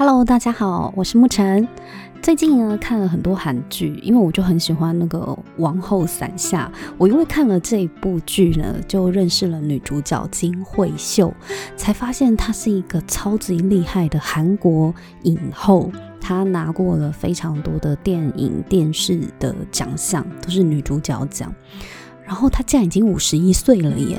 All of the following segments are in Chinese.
Hello，大家好，我是沐晨。最近呢看了很多韩剧，因为我就很喜欢那个《王后伞下》。我因为看了这部剧呢，就认识了女主角金惠秀，才发现她是一个超级厉害的韩国影后。她拿过了非常多的电影、电视的奖项，都是女主角奖。然后她竟然已经五十一岁了耶！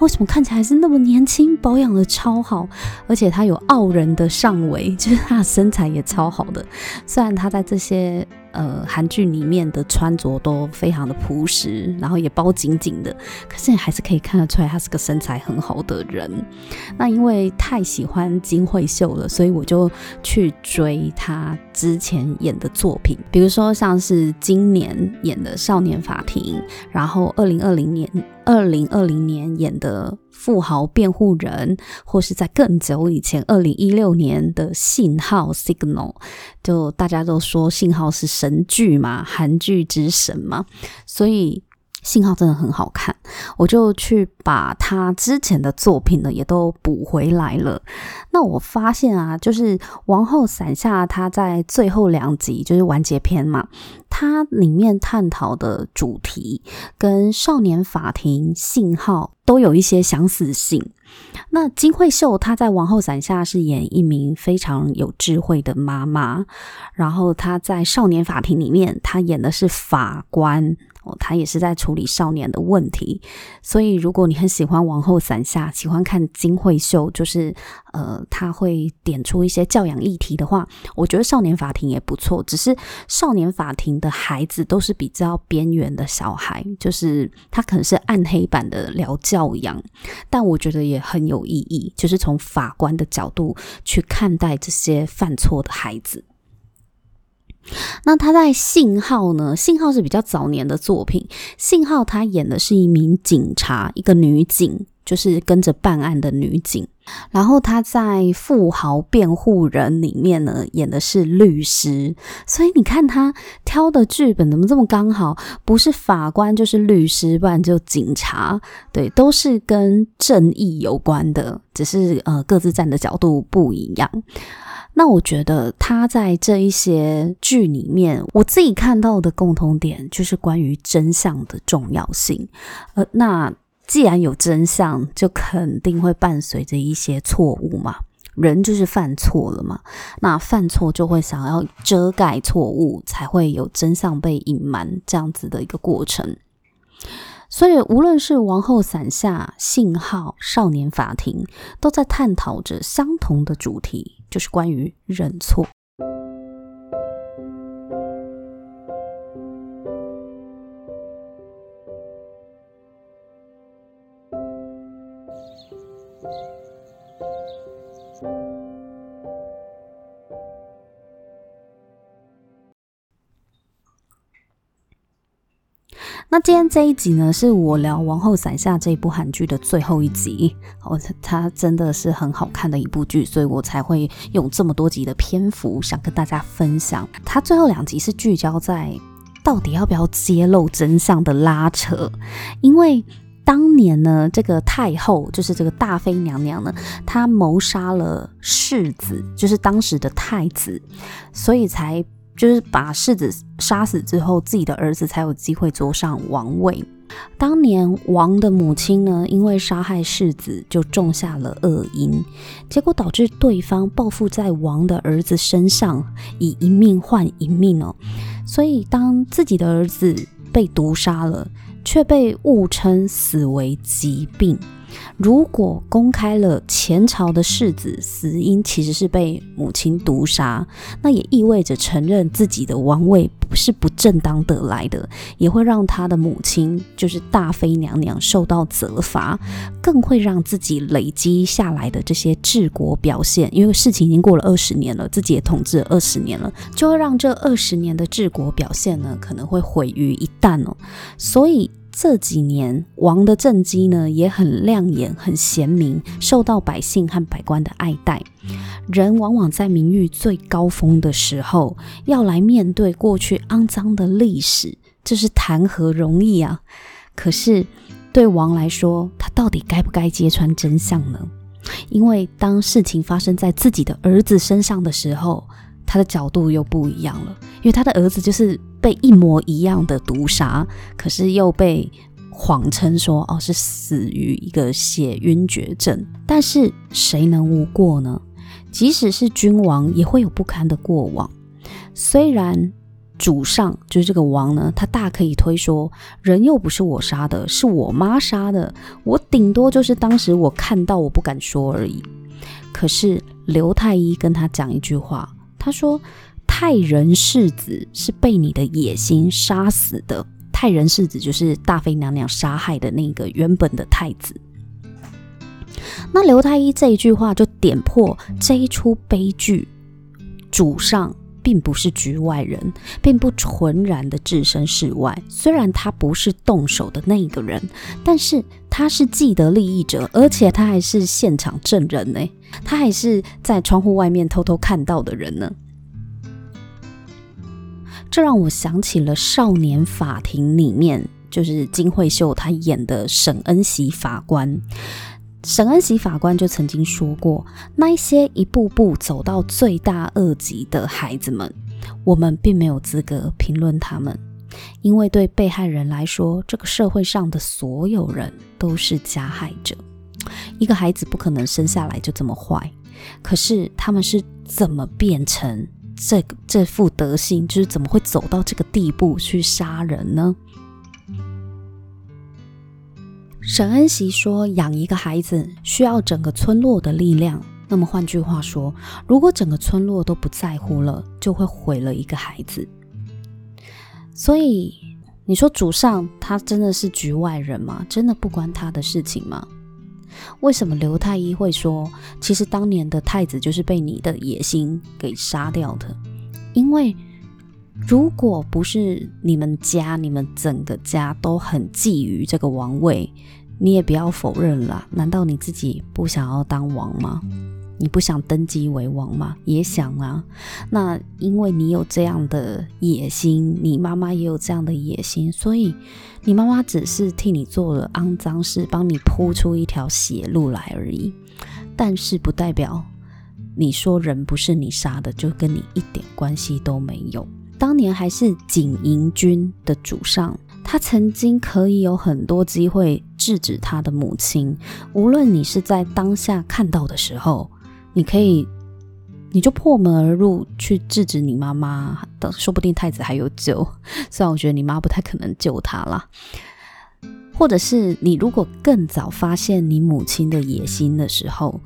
为什么看起来还是那么年轻？保养的超好，而且她有傲人的上围，就是她的身材也超好的。虽然她在这些。呃，韩剧里面的穿着都非常的朴实，然后也包紧紧的，可是你还是可以看得出来，他是个身材很好的人。那因为太喜欢金惠秀了，所以我就去追她之前演的作品，比如说像是今年演的《少年法庭》，然后二零二零年。二零二零年演的《富豪辩护人》，或是在更久以前，二零一六年的《信号》（Signal），就大家都说《信号》是神剧嘛，韩剧之神嘛，所以。信号真的很好看，我就去把他之前的作品呢也都补回来了。那我发现啊，就是《王后伞下》，他在最后两集就是完结篇嘛，它里面探讨的主题跟《少年法庭》《信号》都有一些相似性。那金惠秀她在《王后伞下》是演一名非常有智慧的妈妈，然后她在《少年法庭》里面，她演的是法官。哦，他也是在处理少年的问题，所以如果你很喜欢《王后伞下》，喜欢看金惠秀，就是呃，他会点出一些教养议题的话，我觉得《少年法庭》也不错。只是《少年法庭》的孩子都是比较边缘的小孩，就是他可能是暗黑版的聊教养，但我觉得也很有意义，就是从法官的角度去看待这些犯错的孩子。那他在《信号》呢？《信号》是比较早年的作品，《信号》他演的是一名警察，一个女警，就是跟着办案的女警。然后他在《富豪辩护人》里面呢，演的是律师。所以你看他挑的剧本怎么这么刚好？不是法官就是律师，不然就警察。对，都是跟正义有关的，只是呃各自站的角度不一样。那我觉得他在这一些剧里面，我自己看到的共同点就是关于真相的重要性。呃，那既然有真相，就肯定会伴随着一些错误嘛。人就是犯错了嘛，那犯错就会想要遮盖错误，才会有真相被隐瞒这样子的一个过程。所以，无论是《王后伞下》、《信号》、《少年法庭》，都在探讨着相同的主题，就是关于认错。今天这一集呢，是我聊《王后伞下》这部韩剧的最后一集。哦，它真的是很好看的一部剧，所以我才会用这么多集的篇幅想跟大家分享。它最后两集是聚焦在到底要不要揭露真相的拉扯，因为当年呢，这个太后就是这个大妃娘娘呢，她谋杀了世子，就是当时的太子，所以才。就是把世子杀死之后，自己的儿子才有机会坐上王位。当年王的母亲呢，因为杀害世子，就种下了恶因，结果导致对方报复在王的儿子身上，以一命换一命哦。所以当自己的儿子被毒杀了，却被误称死为疾病。如果公开了前朝的世子死因其实是被母亲毒杀，那也意味着承认自己的王位不是不正当得来的，也会让他的母亲就是大妃娘娘受到责罚，更会让自己累积下来的这些治国表现，因为事情已经过了二十年了，自己也统治了二十年了，就会让这二十年的治国表现呢可能会毁于一旦哦，所以。这几年，王的政绩呢也很亮眼、很贤明，受到百姓和百官的爱戴。人往往在名誉最高峰的时候，要来面对过去肮脏的历史，这是谈何容易啊！可是对王来说，他到底该不该揭穿真相呢？因为当事情发生在自己的儿子身上的时候，他的角度又不一样了。因为他的儿子就是被一模一样的毒杀，可是又被谎称说哦是死于一个血晕厥症。但是谁能无过呢？即使是君王，也会有不堪的过往。虽然主上就是这个王呢，他大可以推说人又不是我杀的，是我妈杀的，我顶多就是当时我看到我不敢说而已。可是刘太医跟他讲一句话，他说：“泰仁世子是被你的野心杀死的。泰仁世子就是大妃娘娘杀害的那个原本的太子。”那刘太医这一句话就点破这一出悲剧，主上并不是局外人，并不纯然的置身事外。虽然他不是动手的那个人，但是他是既得利益者，而且他还是现场证人呢，他还是在窗户外面偷偷看到的人呢。这让我想起了《少年法庭》里面，就是金惠秀她演的沈恩锡法官。沈恩锡法官就曾经说过，那一些一步步走到罪大恶极的孩子们，我们并没有资格评论他们，因为对被害人来说，这个社会上的所有人都是加害者。一个孩子不可能生下来就这么坏，可是他们是怎么变成这这副德行，就是怎么会走到这个地步去杀人呢？沈恩熙说：“养一个孩子需要整个村落的力量。那么换句话说，如果整个村落都不在乎了，就会毁了一个孩子。所以你说主上他真的是局外人吗？真的不关他的事情吗？为什么刘太医会说，其实当年的太子就是被你的野心给杀掉的？因为如果不是你们家，你们整个家都很觊觎这个王位。”你也不要否认了，难道你自己不想要当王吗？你不想登基为王吗？也想啊。那因为你有这样的野心，你妈妈也有这样的野心，所以你妈妈只是替你做了肮脏事，帮你铺出一条血路来而已。但是不代表你说人不是你杀的，就跟你一点关系都没有。当年还是锦衣军的主上。他曾经可以有很多机会制止他的母亲，无论你是在当下看到的时候，你可以，你就破门而入去制止你妈妈，说不定太子还有救。虽然我觉得你妈不太可能救他啦，或者是你如果更早发现你母亲的野心的时候，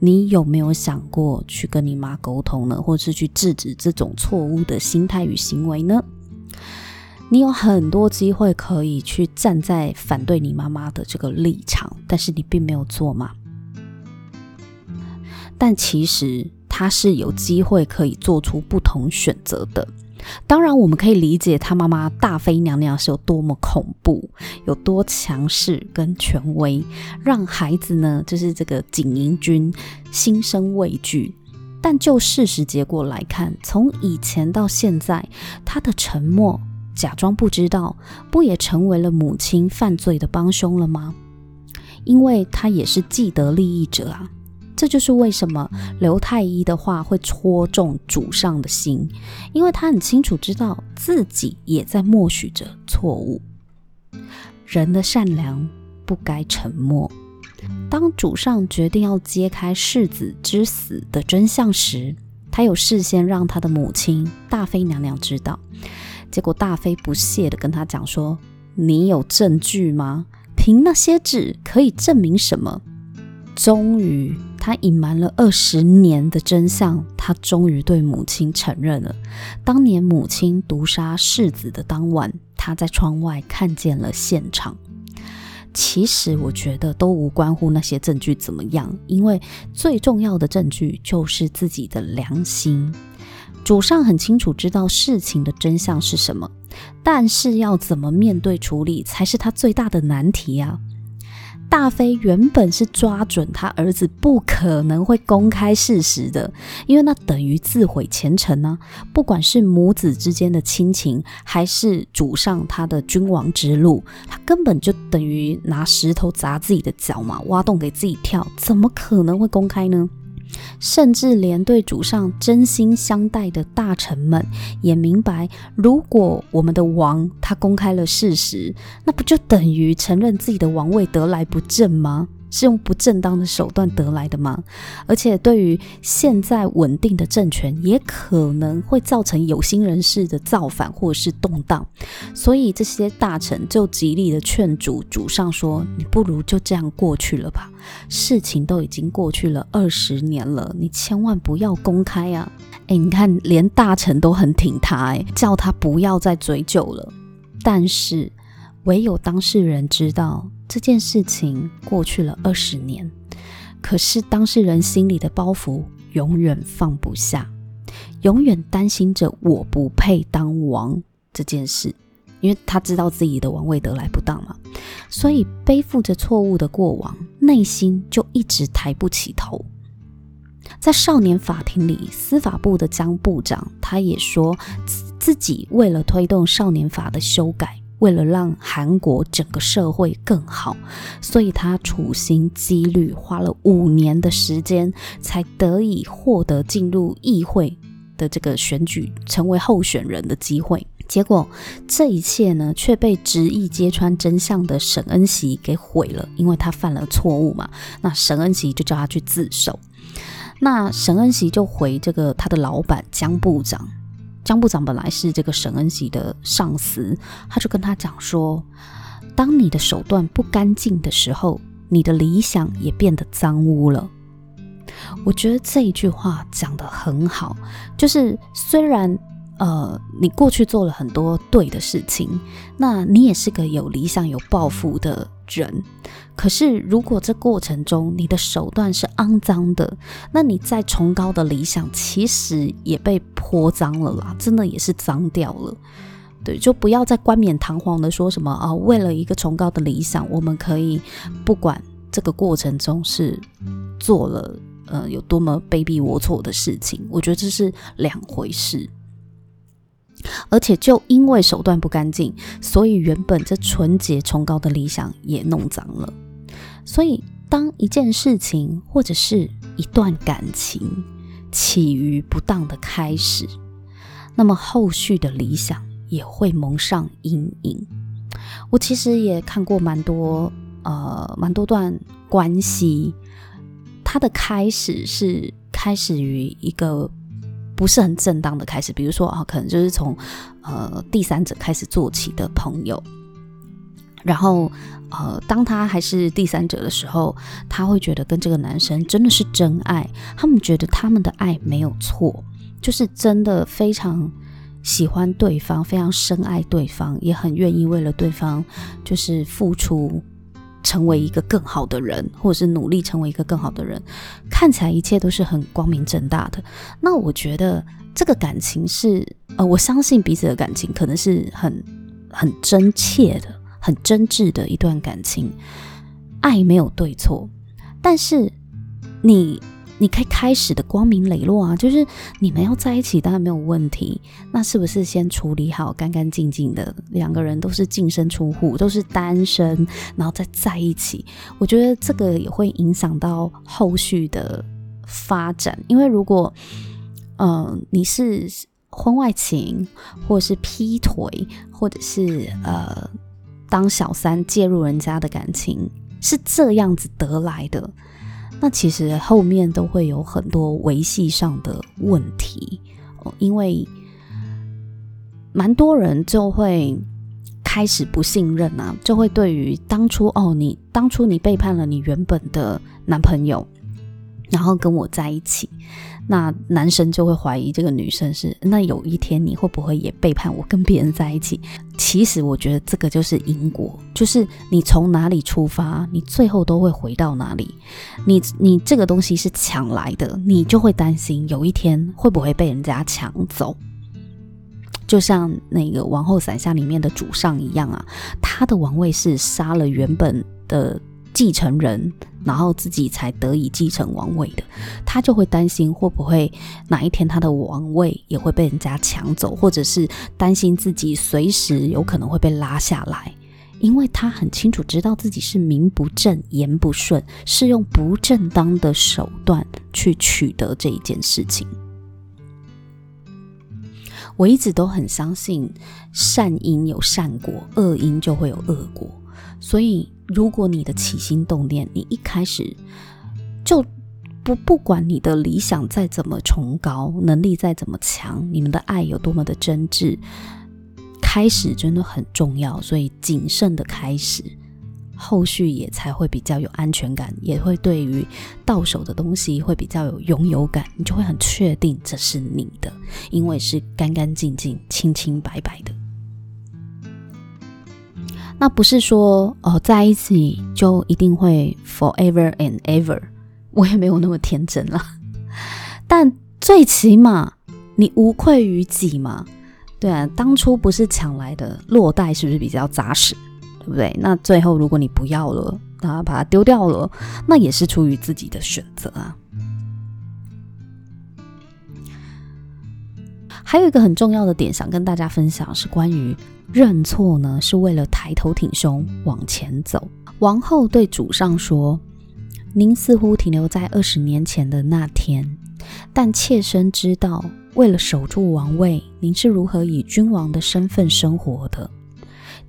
你有没有想过去跟你妈沟通呢？或者是去制止这种错误的心态与行为呢？你有很多机会可以去站在反对你妈妈的这个立场，但是你并没有做吗？但其实他是有机会可以做出不同选择的。当然，我们可以理解他妈妈大妃娘娘是有多么恐怖，有多强势跟权威，让孩子呢，就是这个锦衣军心生畏惧。但就事实结果来看，从以前到现在，他的沉默。假装不知道，不也成为了母亲犯罪的帮凶了吗？因为他也是既得利益者啊。这就是为什么刘太医的话会戳中主上的心，因为他很清楚知道自己也在默许着错误。人的善良不该沉默。当主上决定要揭开世子之死的真相时，他有事先让他的母亲大妃娘娘知道。结果大妃不屑地跟他讲说：“你有证据吗？凭那些纸可以证明什么？”终于，他隐瞒了二十年的真相，他终于对母亲承认了。当年母亲毒杀世子的当晚，他在窗外看见了现场。其实，我觉得都无关乎那些证据怎么样，因为最重要的证据就是自己的良心。主上很清楚知道事情的真相是什么，但是要怎么面对处理才是他最大的难题啊！大妃原本是抓准他儿子不可能会公开事实的，因为那等于自毁前程呢、不管是母子之间的亲情，还是主上他的君王之路，他根本就等于拿石头砸自己的脚嘛，挖洞给自己跳，怎么可能会公开呢？甚至连对主上真心相待的大臣们也明白，如果我们的王他公开了事实，那不就等于承认自己的王位得来不正吗？是用不正当的手段得来的吗？而且对于现在稳定的政权，也可能会造成有心人士的造反或是动荡。所以这些大臣就极力的劝阻主上说：“你不如就这样过去了吧，事情都已经过去了二十年了，你千万不要公开啊！”诶，你看，连大臣都很挺他，诶，叫他不要再追究了。但是唯有当事人知道。这件事情过去了二十年，可是当事人心里的包袱永远放不下，永远担心着我不配当王这件事，因为他知道自己的王位得来不当嘛，所以背负着错误的过往，内心就一直抬不起头。在少年法庭里，司法部的张部长他也说，自己为了推动少年法的修改。为了让韩国整个社会更好，所以他处心积虑，花了五年的时间，才得以获得进入议会的这个选举，成为候选人的机会。结果这一切呢，却被执意揭穿真相的沈恩锡给毁了，因为他犯了错误嘛。那沈恩锡就叫他去自首，那沈恩锡就回这个他的老板江部长。江部长本来是这个沈恩锡的上司，他就跟他讲说：“当你的手段不干净的时候，你的理想也变得脏污了。”我觉得这一句话讲得很好，就是虽然呃你过去做了很多对的事情，那你也是个有理想、有抱负的人。可是，如果这过程中你的手段是肮脏的，那你再崇高的理想其实也被泼脏了啦，真的也是脏掉了。对，就不要再冠冕堂皇的说什么啊，为了一个崇高的理想，我们可以不管这个过程中是做了呃有多么卑鄙龌龊的事情，我觉得这是两回事。而且就因为手段不干净，所以原本这纯洁崇高的理想也弄脏了。所以，当一件事情或者是一段感情起于不当的开始，那么后续的理想也会蒙上阴影。我其实也看过蛮多呃蛮多段关系，它的开始是开始于一个不是很正当的开始，比如说啊，可能就是从呃第三者开始做起的朋友。然后，呃，当他还是第三者的时候，他会觉得跟这个男生真的是真爱，他们觉得他们的爱没有错，就是真的非常喜欢对方，非常深爱对方，也很愿意为了对方就是付出，成为一个更好的人，或者是努力成为一个更好的人，看起来一切都是很光明正大的。那我觉得这个感情是，呃，我相信彼此的感情可能是很很真切的。很真挚的一段感情，爱没有对错，但是你你可以开始的光明磊落啊，就是你们要在一起当然没有问题，那是不是先处理好干干净净的，两个人都是净身出户，都是单身，然后再在一起？我觉得这个也会影响到后续的发展，因为如果嗯、你是婚外情，或者是劈腿，或者是呃。当小三介入人家的感情是这样子得来的，那其实后面都会有很多维系上的问题哦，因为蛮多人就会开始不信任啊，就会对于当初哦，你当初你背叛了你原本的男朋友，然后跟我在一起。那男生就会怀疑这个女生是，那有一天你会不会也背叛我，跟别人在一起？其实我觉得这个就是因果，就是你从哪里出发，你最后都会回到哪里。你你这个东西是抢来的，你就会担心有一天会不会被人家抢走。就像那个王后伞下里面的主上一样啊，他的王位是杀了原本的继承人，然后自己才得以继承王位的，他就会担心会不会哪一天他的王位也会被人家抢走，或者是担心自己随时有可能会被拉下来，因为他很清楚知道自己是名不正言不顺，是用不正当的手段去取得这一件事情。我一直都很相信善因有善果，恶因就会有恶果，所以。如果你的起心动念，你一开始就不不管你的理想再怎么崇高，能力再怎么强，你们的爱有多么的真挚，开始真的很重要。所以谨慎的开始，后续也才会比较有安全感，也会对于到手的东西会比较有拥有感，你就会很确定这是你的，因为是干干净净、清清白白的。那不是说哦，在一起就一定会 forever and ever，我也没有那么天真啦。但最起码你无愧于己嘛，对啊，当初不是抢来的，落袋是不是比较扎实，对不对？那最后如果你不要了，那把它丢掉了，那也是出于自己的选择啊。还有一个很重要的点，想跟大家分享，是关于认错呢，是为了抬头挺胸往前走。王后对主上说：“您似乎停留在二十年前的那天，但妾身知道，为了守住王位，您是如何以君王的身份生活的。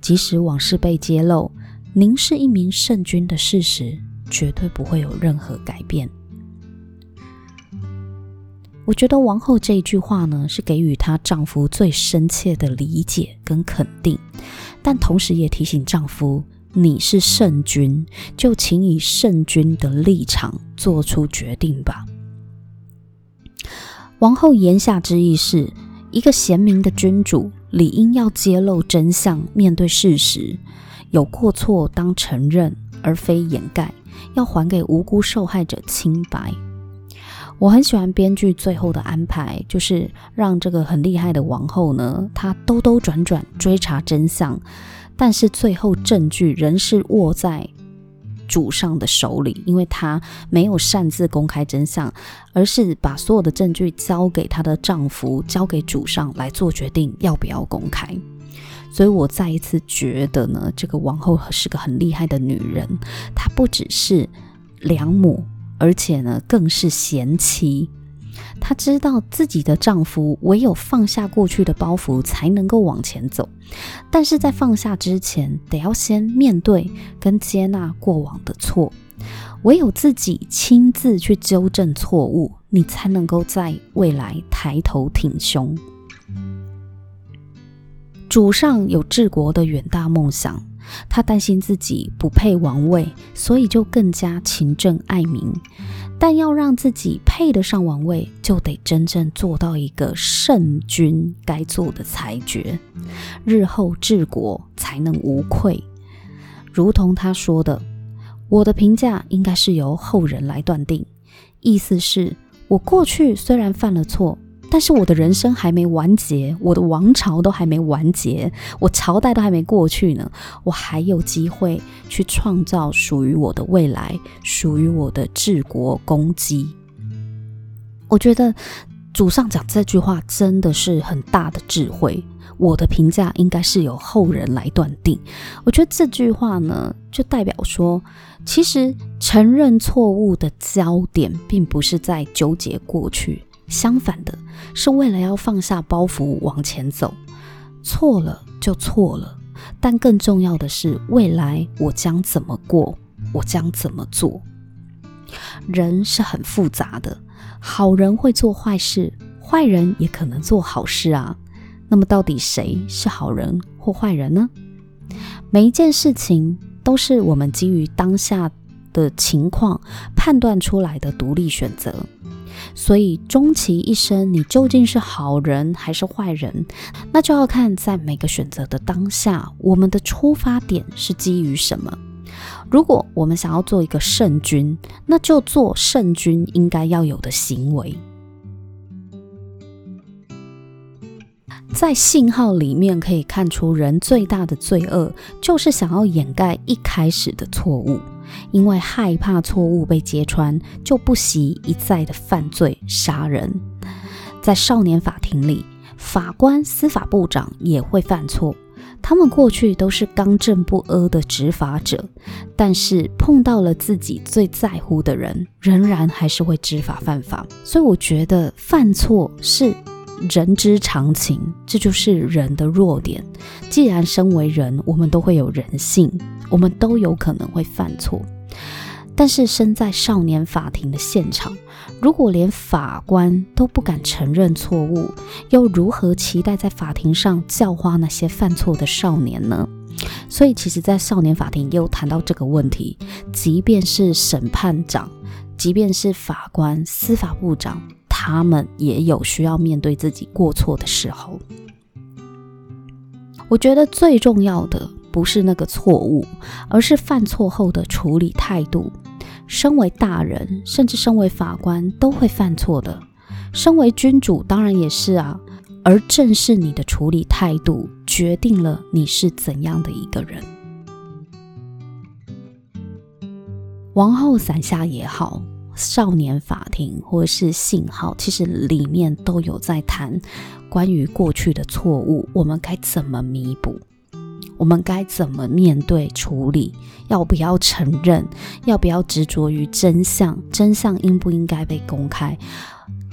即使往事被揭露，您是一名圣君的事实，绝对不会有任何改变。”我觉得王后这一句话呢，是给予她丈夫最深切的理解跟肯定，但同时也提醒丈夫：你是圣君，就请以圣君的立场做出决定吧。王后言下之意是，一个贤明的君主理应要揭露真相，面对事实，有过错当承认，而非掩盖，要还给无辜受害者清白。我很喜欢编剧最后的安排，就是让这个很厉害的王后呢，她兜兜转转追查真相，但是最后证据仍是握在主上的手里，因为她没有擅自公开真相，而是把所有的证据交给她的丈夫，交给主上来做决定要不要公开。所以我再一次觉得呢，这个王后是个很厉害的女人，她不只是良母。而且呢，更是贤妻。她知道自己的丈夫唯有放下过去的包袱，才能够往前走。但是在放下之前，得要先面对跟接纳过往的错。唯有自己亲自去纠正错误，你才能够在未来抬头挺胸。主上有治国的远大梦想。他担心自己不配王位，所以就更加勤政爱民。但要让自己配得上王位，就得真正做到一个圣君该做的裁决，日后治国才能无愧。如同他说的：“我的评价应该是由后人来断定。”意思是，我过去虽然犯了错。但是我的人生还没完结，我的王朝都还没完结，我朝代都还没过去呢，我还有机会去创造属于我的未来，属于我的治国功绩。我觉得主上讲这句话真的是很大的智慧。我的评价应该是由后人来断定。我觉得这句话呢，就代表说，其实承认错误的焦点，并不是在纠结过去。相反的，是为了要放下包袱往前走，错了就错了，但更重要的是，未来我将怎么过，我将怎么做。人是很复杂的，好人会做坏事，坏人也可能做好事啊。那么，到底谁是好人或坏人呢？每一件事情都是我们基于当下的情况判断出来的独立选择。所以，终其一生，你究竟是好人还是坏人，那就要看在每个选择的当下，我们的出发点是基于什么。如果我们想要做一个圣君，那就做圣君应该要有的行为。在信号里面可以看出，人最大的罪恶就是想要掩盖一开始的错误。因为害怕错误被揭穿，就不惜一再的犯罪杀人。在少年法庭里，法官、司法部长也会犯错。他们过去都是刚正不阿的执法者，但是碰到了自己最在乎的人，仍然还是会知法犯法。所以我觉得犯错是人之常情，这就是人的弱点。既然身为人，我们都会有人性，我们都有可能会犯错。但是身在少年法庭的现场，如果连法官都不敢承认错误，又如何期待在法庭上教化那些犯错的少年呢？所以，其实，在少年法庭也有谈到这个问题。即便是审判长，即便是法官、司法部长，他们也有需要面对自己过错的时候。我觉得最重要的不是那个错误，而是犯错后的处理态度。身为大人，甚至身为法官，都会犯错的。身为君主，当然也是啊。而正是你的处理态度，决定了你是怎样的一个人。王后伞下也好，少年法庭或是信号，其实里面都有在谈关于过去的错误，我们该怎么弥补。我们该怎么面对处理？要不要承认？要不要执着于真相？真相应不应该被公开？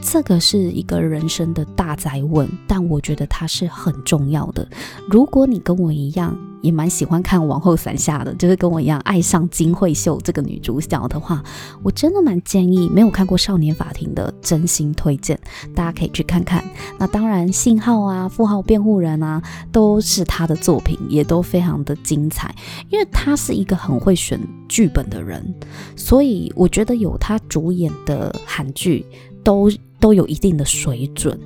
这个是一个人生的大哉问，但我觉得它是很重要的。如果你跟我一样，也蛮喜欢看《王后伞下》的，就是跟我一样爱上金惠秀这个女主角的话，我真的蛮建议没有看过《少年法庭》的，真心推荐，大家可以去看看。那当然，信号啊、富豪辩护人啊，都是她的作品，也都非常的精彩。因为她是一个很会选剧本的人，所以我觉得有她主演的韩剧都。都有一定的水准，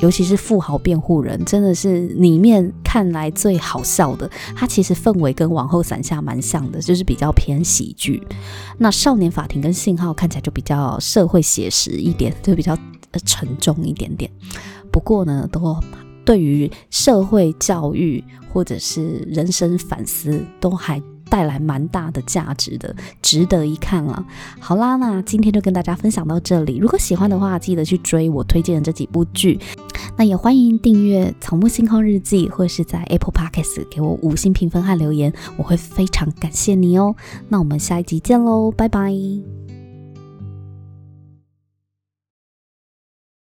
尤其是富豪辩护人，真的是里面看来最好笑的。它其实氛围跟王后伞下蛮像的，就是比较偏喜剧。那少年法庭跟信号看起来就比较社会写实一点，就比较沉重一点点。不过呢，都对于社会教育或者是人生反思都还。带来蛮大的价值的，值得一看了。好啦，那今天就跟大家分享到这里。如果喜欢的话，记得去追我推荐的这几部剧。那也欢迎订阅《草木星空日记》，或是在 Apple Podcast 给我五星评分和留言，我会非常感谢你哦。那我们下一集见喽，拜拜。